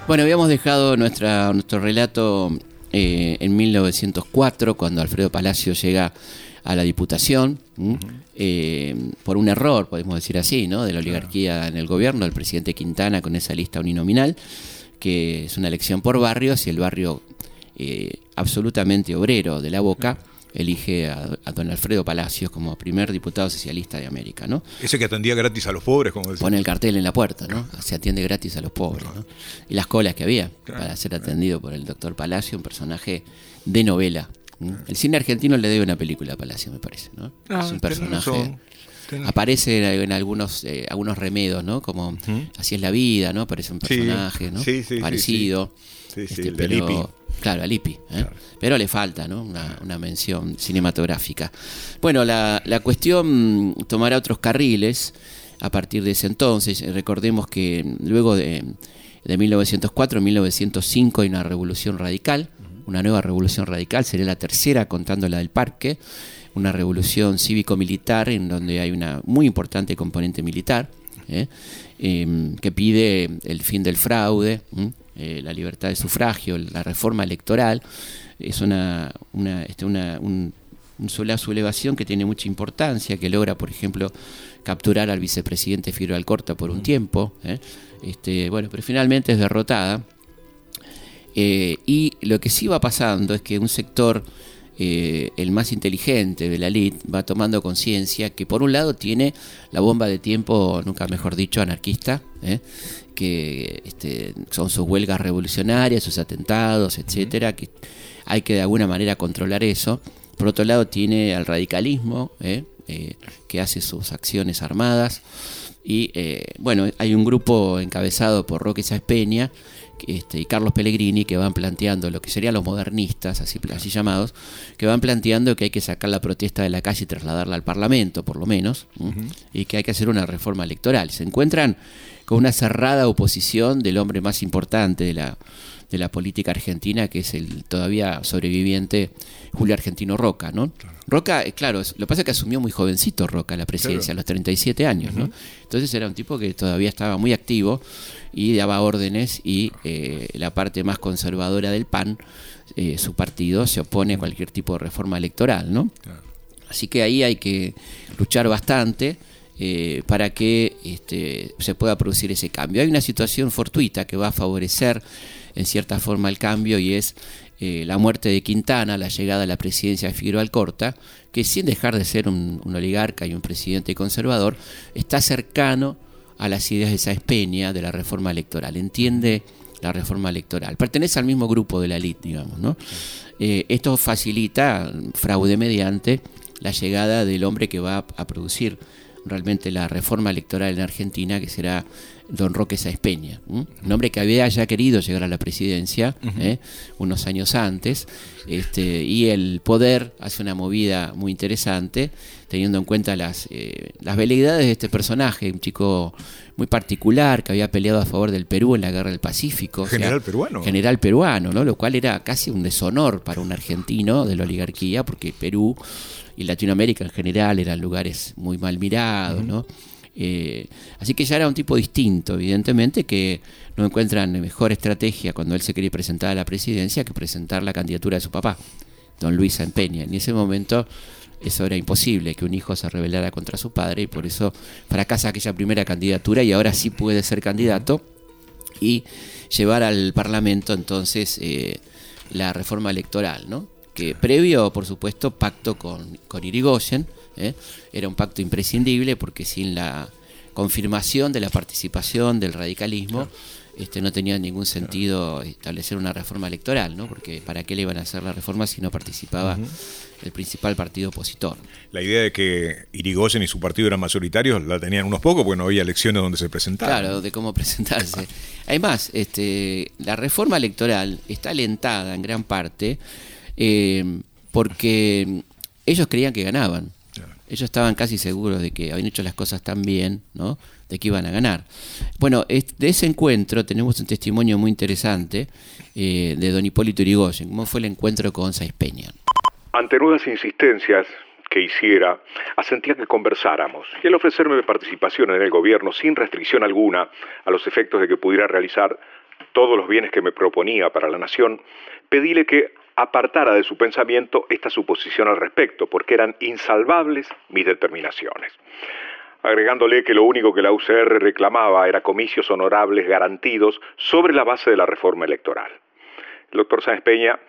Bueno, habíamos dejado nuestra, nuestro relato eh, en 1904, cuando Alfredo Palacio llega a la Diputación. Eh, por un error, podemos decir así, ¿no? de la oligarquía en el gobierno, el presidente Quintana con esa lista uninominal, que es una elección por barrios y el barrio eh, absolutamente obrero de la Boca elige a, a don Alfredo Palacios como primer diputado socialista de América, ¿no? Ese que atendía gratis a los pobres, como decía. Pone el cartel en la puerta, ¿no? Se atiende gratis a los pobres, ¿no? Y las colas que había Claro, para ser atendido por el doctor Palacio, un personaje de novela. El cine argentino le debe una película a Palacio, me parece, ¿no? Ah, es un personaje. Aparece en, algunos eh, algunos remedos, ¿no? Como Así es la vida, ¿no? Aparece un Sí, personaje, ¿no? sí, sí, Parecido. Sí, sí, Este, el pero-. Claro, a Lippi. ¿eh? Pero le falta ¿no? una, una mención cinematográfica. Bueno, la, la cuestión mm, tomará otros carriles a partir de ese entonces. Eh, Recordemos que luego de, de 1904, 1905 hay una revolución radical, una nueva revolución radical, sería la tercera contando la del parque, una revolución cívico-militar en donde hay una muy importante componente militar. ¿eh? Em, que pide el fin del fraude. Eh, la libertad de sufragio, la reforma electoral. Es una, una, este, una, un, un sola sublevación que tiene mucha importancia, que logra, por ejemplo, capturar al vicepresidente Fidel Alcorta por un tiempo. ¿eh? Este, bueno, pero finalmente es derrotada. Eh, y lo que sí va pasando es que un sector, eh, el más inteligente de la elite, va tomando conciencia que por un lado tiene la bomba de tiempo, nunca mejor dicho, anarquista, ¿eh? Que este, son sus huelgas revolucionarias, sus atentados, etcétera, que hay que de alguna manera controlar eso. Por otro lado tiene al radicalismo, ¿eh? Eh, que hace sus acciones armadas. Y eh, bueno, hay un grupo encabezado por Roque Sáez Peña este, y Carlos Pellegrini que van planteando lo que serían los modernistas, así, así llamados, que van planteando que hay que sacar la protesta de la calle y trasladarla al Parlamento, por lo menos, y que hay que hacer una reforma electoral. Se encuentran con una cerrada oposición del hombre más importante de la, de la política argentina, que es el todavía sobreviviente Julio Argentino Roca, ¿no? Roca, eh, claro, lo que pasa es que asumió muy jovencito Roca la presidencia, a los 37 años, ¿no? Entonces era un tipo que todavía estaba muy activo y daba órdenes y eh, la parte más conservadora del PAN, eh, su partido, se opone a cualquier tipo de reforma electoral, ¿no? Así que ahí hay que luchar bastante eh, para que este, se pueda producir ese cambio. Hay una situación fortuita que va a favorecer en cierta forma el cambio y es eh, la muerte de Quintana, la llegada a la presidencia de Figueroa Alcorta, que sin dejar de ser un, oligarca y un presidente conservador, está cercano a las ideas de Sáez Peña de la reforma electoral. Entiende la reforma electoral. Pertenece al mismo grupo de la elite, digamos, ¿no? Eh, esto facilita, fraude mediante, la llegada del hombre que va a producir realmente la reforma electoral en Argentina, que será don Roque Sáez Peña, ¿m? un hombre que había ya querido llegar a la presidencia ¿eh? unos años antes, este, y el poder hace una movida muy interesante, teniendo en cuenta las, eh, las veleidades de este personaje, un chico muy particular que había peleado a favor del Perú en la guerra del Pacífico. o sea, General peruano. General peruano, ¿no? Lo cual era casi un deshonor para un argentino de la oligarquía, porque Perú y Latinoamérica en general eran lugares muy mal mirados, ¿no? Eh, así que ya era un tipo distinto, evidentemente, que no encuentran mejor estrategia cuando él se quería presentar a la presidencia que presentar la candidatura de su papá, don Luis Empeña. En ese momento eso era imposible, que un hijo se rebelara contra su padre y por eso fracasa aquella primera candidatura y ahora sí puede ser candidato y llevar al Parlamento entonces eh, la reforma electoral, ¿no? Que previo, por supuesto, pacto con, con Irigoyen, ¿eh? era un pacto imprescindible porque sin la confirmación de la participación del radicalismo, este, no tenía ningún sentido establecer una reforma electoral, ¿no? Porque ¿para qué le iban a hacer la reforma si no participaba el principal partido opositor? La idea de que Irigoyen y su partido eran mayoritarios la tenían unos pocos porque no había elecciones donde se presentaran. Claro, de cómo presentarse. Además, este, la reforma electoral está alentada en gran parte eh, porque ellos creían que ganaban. Ellos estaban casi seguros de que habían hecho las cosas tan bien, ¿no? de que iban a ganar. Bueno, de ese encuentro tenemos un testimonio muy interesante eh, de don Hipólito Urigoyen. ¿Cómo fue el encuentro con Saiz Peña? Ante nuevas insistencias que hiciera, asentía que conversáramos y al ofrecerme participación en el gobierno sin restricción alguna a los efectos de que pudiera realizar todos los bienes que me proponía para la nación, pedíle que apartara de su pensamiento esta suposición al respecto, porque eran insalvables mis determinaciones agregándole que lo único que la UCR reclamaba era comicios honorables garantidos sobre la base de la reforma electoral. El doctor Sáenz Peña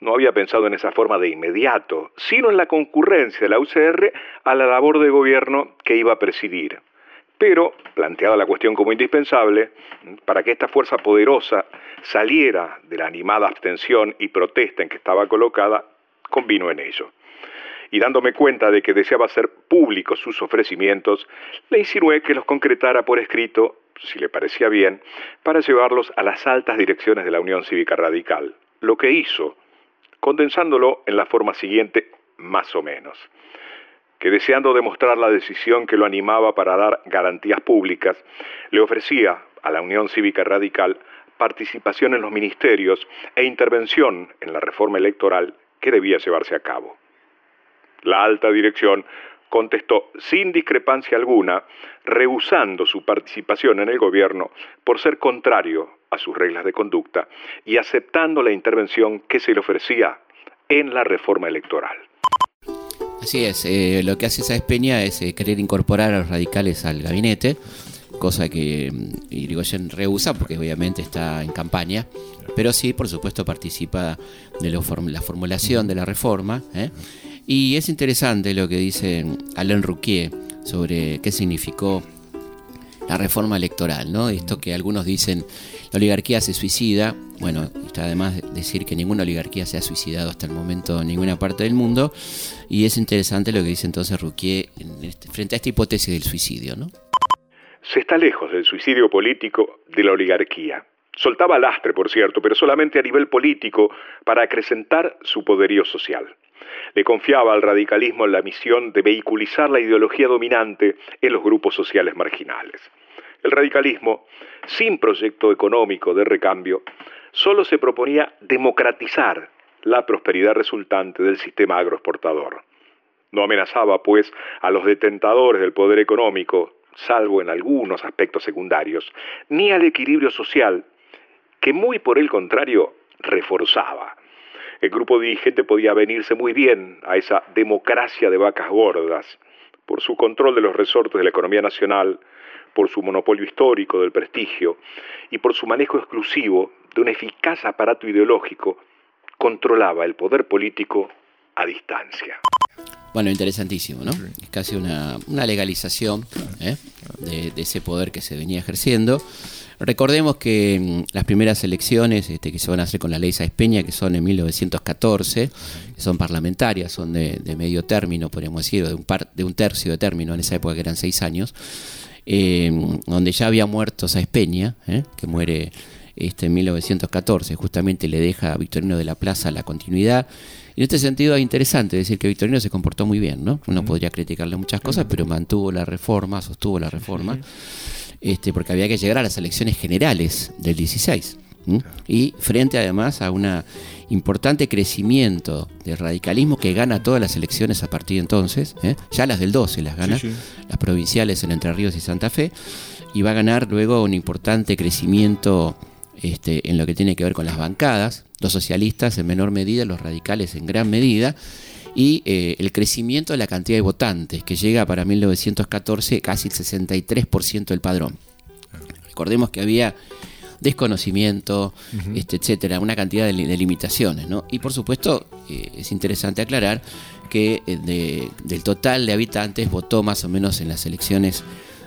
no había pensado en esa forma de inmediato, sino en la concurrencia de la UCR a la labor de gobierno que iba a presidir. Pero, planteada la cuestión como indispensable, para que esta fuerza poderosa saliera de la animada abstención y protesta en que estaba colocada, convino en ello. Y dándome cuenta de que deseaba hacer públicos sus ofrecimientos, le insinué que los concretara por escrito, si le parecía bien, para llevarlos a las altas direcciones de la Unión Cívica Radical, lo que hizo, condensándolo en la forma siguiente, más o menos que deseando demostrar la decisión que lo animaba para dar garantías públicas, le ofrecía a la Unión Cívica Radical participación en los ministerios e intervención en la reforma electoral que debía llevarse a cabo. La alta dirección contestó sin discrepancia alguna, rehusando su participación en el gobierno por ser contrario a sus reglas de conducta y aceptando la intervención que se le ofrecía en la reforma electoral. Así es, eh, lo que hace esa Peña es eh, querer incorporar a los radicales al gabinete, cosa que mm, Irigoyen rehúsa porque obviamente está en campaña, pero sí, por supuesto, participa de la formulación de la reforma. ¿eh? Y es interesante lo que dice Alain Rouquier sobre qué significó la reforma electoral, ¿no? Esto que algunos dicen la oligarquía se suicida, bueno, está además decir que ninguna oligarquía se ha suicidado hasta el momento en ninguna parte del mundo, y es interesante lo que dice entonces Rouquier este, frente a esta hipótesis del suicidio, ¿no? Se está lejos del suicidio político de la oligarquía. Soltaba lastre, por cierto, pero solamente a nivel político para acrecentar su poderío social. Le confiaba al radicalismo la misión de vehiculizar la ideología dominante en los grupos sociales marginales. El radicalismo, sin proyecto económico de recambio, solo se proponía democratizar la prosperidad resultante del sistema agroexportador. No amenazaba, pues, a los detentadores del poder económico, salvo en algunos aspectos secundarios, ni al equilibrio social, que muy por el contrario reforzaba el grupo dirigente podía venirse muy bien a esa democracia de vacas gordas, por su control de los resortes de la economía nacional, por su monopolio histórico del prestigio y por su manejo exclusivo de un eficaz aparato ideológico, controlaba el poder político a distancia. Bueno, interesantísimo, ¿no? Es casi una, legalización ¿eh? de, ese poder que se venía ejerciendo. Recordemos que mm, las primeras elecciones este, que se van a hacer con la ley Sáez Peña, que son en 1914, son parlamentarias, son de, medio término, podríamos decir, de un, de un tercio de término, en esa época que eran seis años, em, donde ya había muerto Sáez Peña, ¿eh? que muere este, en 1914, justamente le deja a Victorino de la Plaza la continuidad. En este sentido es interesante decir que Victorino se comportó muy bien, ¿no? Uno podría criticarle muchas cosas, pero mantuvo la reforma, sostuvo la reforma este, porque había que llegar a las elecciones generales del 16. Y frente además a un importante crecimiento del radicalismo que gana todas las elecciones a partir de entonces, ¿eh? ya las del 12 las gana, las provinciales en Entre Ríos y Santa Fe, y va a ganar luego un importante crecimiento este, en lo que tiene que ver con las bancadas, los socialistas en menor medida, los radicales en gran medida, y eh, el crecimiento de la cantidad de votantes, que llega para 1914 casi el 63% del padrón. Recordemos que había desconocimiento, este, etcétera, una cantidad de, limitaciones. ¿no? Y por supuesto, eh, es interesante aclarar que eh, del total de habitantes votó más o menos en las elecciones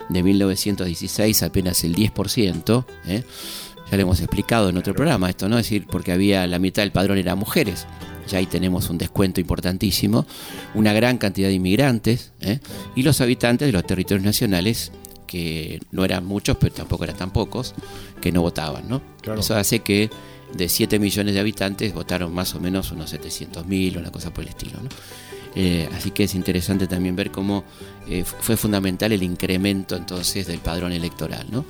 de 1916 apenas el 10%, Ya lo hemos explicado en otro programa esto, ¿no? Es decir, porque había la mitad del padrón era mujeres. Ya ahí tenemos un descuento importantísimo, una gran cantidad de inmigrantes ¿eh? y los habitantes de los territorios nacionales que no eran muchos, pero tampoco eran tan pocos, que no votaban, ¿no? Eso hace que de 7 millones de habitantes votaron más o menos unos 700 mil, una cosa por el estilo. ¿no? Eh, así que es interesante también ver cómo eh, fue fundamental el incremento entonces del padrón electoral. ¿no?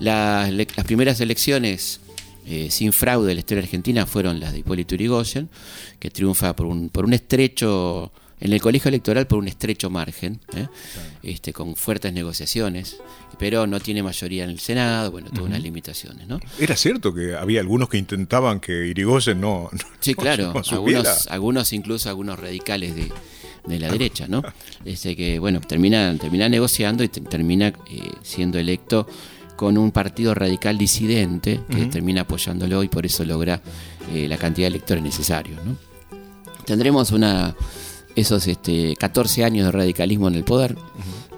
las primeras elecciones eh, sin fraude de la historia argentina fueron las de Hipólito Yrigoyen, que triunfa por un, por un estrecho en el colegio electoral por un estrecho margen, ¿eh? este, con fuertes negociaciones, pero no tiene mayoría en el Senado, bueno, tuvo unas limitaciones. ¿no? Era cierto que había algunos que intentaban que Irigoyen no, Sí, claro, algunos, algunos incluso algunos radicales de, la derecha, ¿no? Este, que, bueno, termina, termina negociando y termina eh, siendo electo con un partido radical disidente que termina apoyándolo y por eso logra eh, la cantidad de electores necesarios. ¿no? Tendremos una esos este, 14 años de radicalismo en el poder,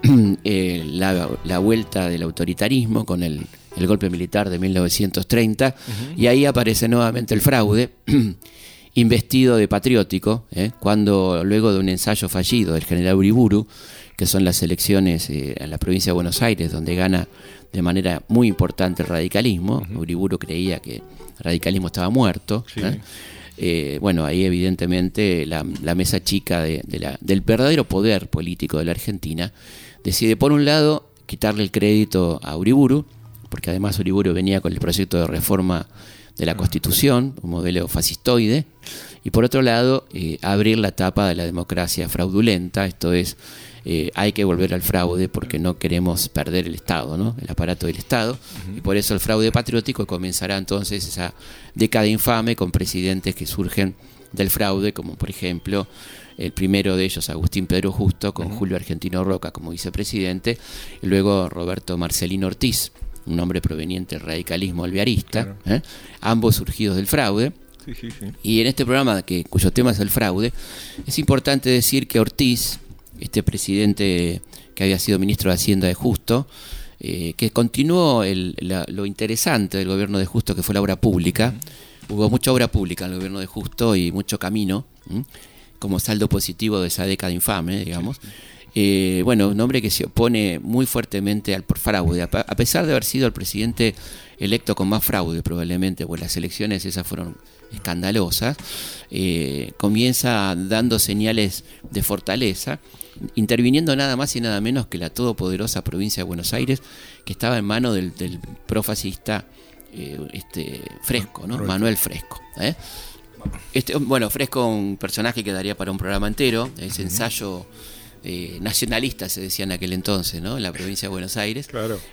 eh, la, vuelta del autoritarismo con el, golpe militar de 1930, y ahí aparece nuevamente el fraude, investido de patriótico, ¿eh? cuando luego de un ensayo fallido del general Uriburu, que son las elecciones eh, en la provincia de Buenos Aires, donde gana de manera muy importante el radicalismo, Uriburu creía que el radicalismo estaba muerto, eh, bueno, ahí evidentemente la, mesa chica de, del verdadero poder político de la Argentina decide, por un lado, quitarle el crédito a Uriburu, porque además Uriburu venía con el proyecto de reforma de la Constitución, un modelo fascistoide, y por otro lado, eh, abrir la tapa de la democracia fraudulenta, esto es, eh, hay que volver al fraude porque no queremos perder el Estado, ¿no? el aparato del Estado, y por eso el fraude patriótico comenzará entonces esa década infame con presidentes que surgen del fraude, como por ejemplo el primero de ellos, Agustín Pedro Justo, con Julio Argentino Roca como vicepresidente, y luego Roberto Marcelino Ortiz, un hombre proveniente del radicalismo alvearista, ¿eh? ambos surgidos del fraude. Y en este programa, que, cuyo tema es el fraude, es importante decir que Ortiz, este presidente que había sido ministro de Hacienda de Justo, eh, que continuó lo interesante del gobierno de Justo, que fue la obra pública. Hubo mucha obra pública en el gobierno de Justo y mucho camino, como saldo positivo de esa década infame, digamos. Eh, bueno, un hombre que se opone muy fuertemente al fraude, a pesar de haber sido el presidente electo con más fraude probablemente, pues las elecciones esas fueron escandalosas, eh, comienza dando señales de fortaleza interviniendo nada más y nada menos que la todopoderosa provincia de Buenos Aires, que estaba en manos del, profascista eh, este, Fresco, ¿no? Manuel Fresco. ¿eh? Este, bueno, Fresco, un personaje que daría para un programa entero, ese ensayo eh, nacionalista se decía en aquel entonces, ¿no? En la provincia de Buenos Aires.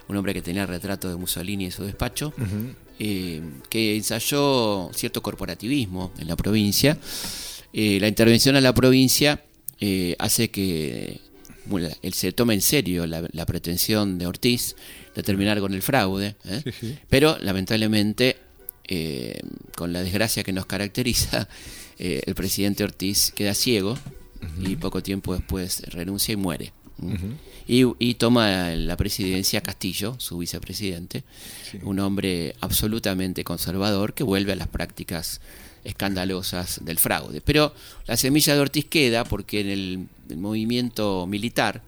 Un hombre que tenía retrato de Mussolini en su despacho, que ensayó cierto corporativismo en la provincia. la intervención a la provincia eh, hace que él se tome en serio la, pretensión de Ortiz de terminar con el fraude, ¿eh? pero lamentablemente, eh, con la desgracia que nos caracteriza, el presidente Ortiz queda ciego y poco tiempo después renuncia y muere. y, toma la presidencia Castillo, su vicepresidente, un hombre absolutamente conservador que vuelve a las prácticas escandalosas del fraude. Pero la semilla de Ortiz queda porque en el, movimiento militar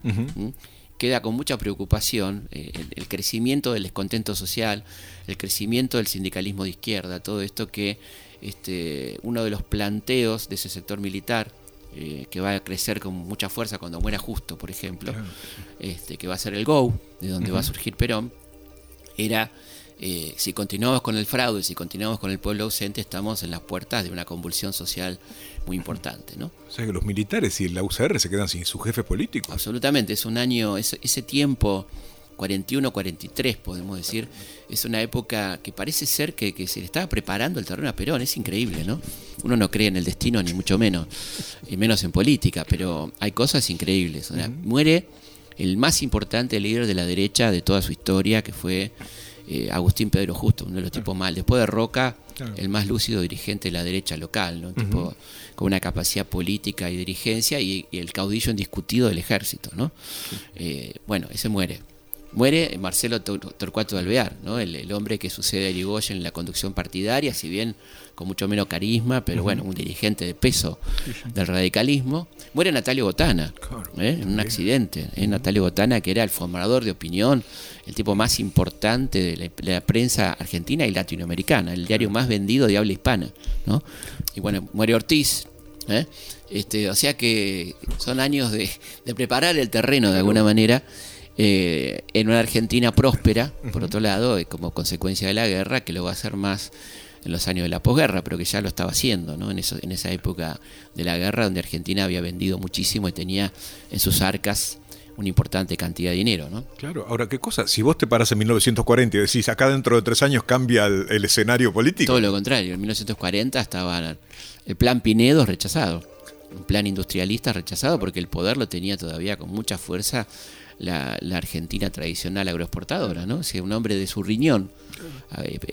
queda con mucha preocupación eh, el, crecimiento del descontento social, el crecimiento del sindicalismo de izquierda, todo esto que este, uno de los planteos de ese sector militar eh, que va a crecer con mucha fuerza cuando muera Justo, por ejemplo, este, que va a ser el GO, de donde va a surgir Perón, era eh, si continuamos con el fraude, si continuamos con el pueblo ausente, estamos en las puertas de una convulsión social muy importante. ¿no? O sea que los militares y la UCR se quedan sin su jefe político. Absolutamente, es un año, ese, tiempo 41-43, podemos decir, es una época que parece ser que, se le estaba preparando el terreno a Perón, es increíble, ¿no? Uno no cree en el destino, ni mucho menos, y menos en política, pero hay cosas increíbles. Muere el más importante líder de la derecha de toda su historia, que fue eh, Agustín Pedro Justo, uno de los tipos mal. Después de Roca, el más lúcido dirigente de la derecha local, ¿no? tipo, con una capacidad política y dirigencia y, el caudillo indiscutido del ejército. ¿no? Eh, bueno, ese muere. Muere Marcelo Torcuato de Alvear, ¿no? el, hombre que sucede a Irigoyen en la conducción partidaria, si bien con mucho menos carisma, pero bueno, un dirigente de peso del radicalismo. Muere Natalio Botana, ¿eh? en un accidente. ¿eh? Natalio Botana, que era el formador de opinión, el tipo más importante de la, prensa argentina y latinoamericana, el diario más vendido de habla hispana. ¿no? Y bueno, muere Ortiz. ¿eh? Este, o sea que son años de, de preparar el terreno de alguna manera eh, en una Argentina próspera, por otro lado, eh, como consecuencia de la guerra, que lo va a hacer más en los años de la posguerra, pero que ya lo estaba haciendo, ¿no? En, eso, en esa época de la guerra, donde Argentina había vendido muchísimo y tenía en sus arcas una importante cantidad de dinero, ¿no? Claro, ahora qué cosa, si vos te paras en 1940 y decís acá dentro de tres años cambia el, escenario político. Todo lo contrario, en 1940 estaba el plan Pinedo rechazado, un plan industrialista rechazado porque el poder lo tenía todavía con mucha fuerza la, Argentina tradicional agroexportadora, ¿no? O un hombre de su riñón,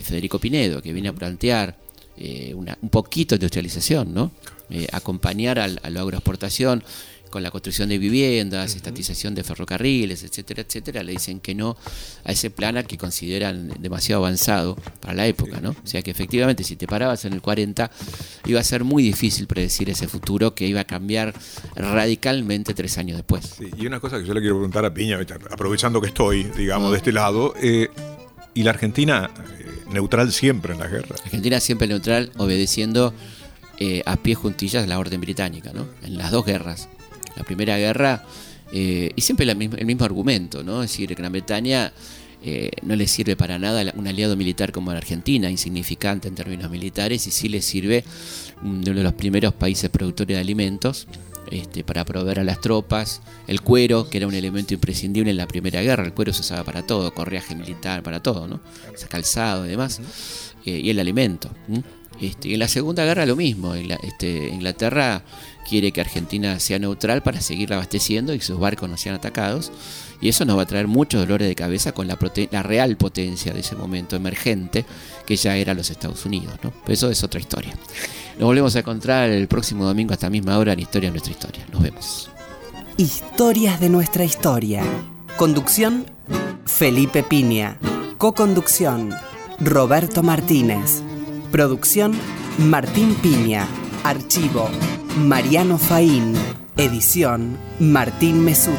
Federico Pinedo, que viene a plantear eh, un poquito de industrialización, ¿no? Eh, acompañar a la agroexportación con la construcción de viviendas, estatización de ferrocarriles, etcétera, etcétera, le dicen que no a ese plan al que consideran demasiado avanzado para la época, ¿no? O sea que efectivamente si te parabas en el 40 iba a ser muy difícil predecir ese futuro que iba a cambiar radicalmente tres años después. y una cosa que yo le quiero preguntar a Piña, aprovechando que estoy, digamos, de este lado, eh, ¿y la Argentina eh, neutral siempre en la guerra? Argentina siempre neutral, obedeciendo eh, a pie juntillas la orden británica, ¿no? En las dos guerras la Primera Guerra, eh, y siempre el mismo argumento, ¿no? Es decir, Gran Bretaña eh, no le sirve para nada un aliado militar como la Argentina, insignificante en términos militares, y sí le sirve uno de los primeros países productores de alimentos. Este, para proveer a las tropas, el cuero, que era un elemento imprescindible en la Primera Guerra, el cuero se usaba para todo, correaje militar, para todo, ¿no? calzado y demás, eh, y el alimento. Este, en la Segunda Guerra lo mismo, este, Inglaterra quiere que Argentina sea neutral para seguir abasteciendo y sus barcos no sean atacados. Y eso nos va a traer muchos dolores de cabeza con la, real potencia de ese momento emergente que ya era los Estados Unidos. ¿no? Eso es otra historia. Nos volvemos a encontrar el próximo domingo a esta misma hora en Historia de nuestra historia. Nos vemos. Historias de nuestra historia. Conducción, Felipe Piña. Co-conducción, Roberto Martínez. Producción, Martín Piña. Archivo, Mariano Faín. Edición, Martín Mesuti.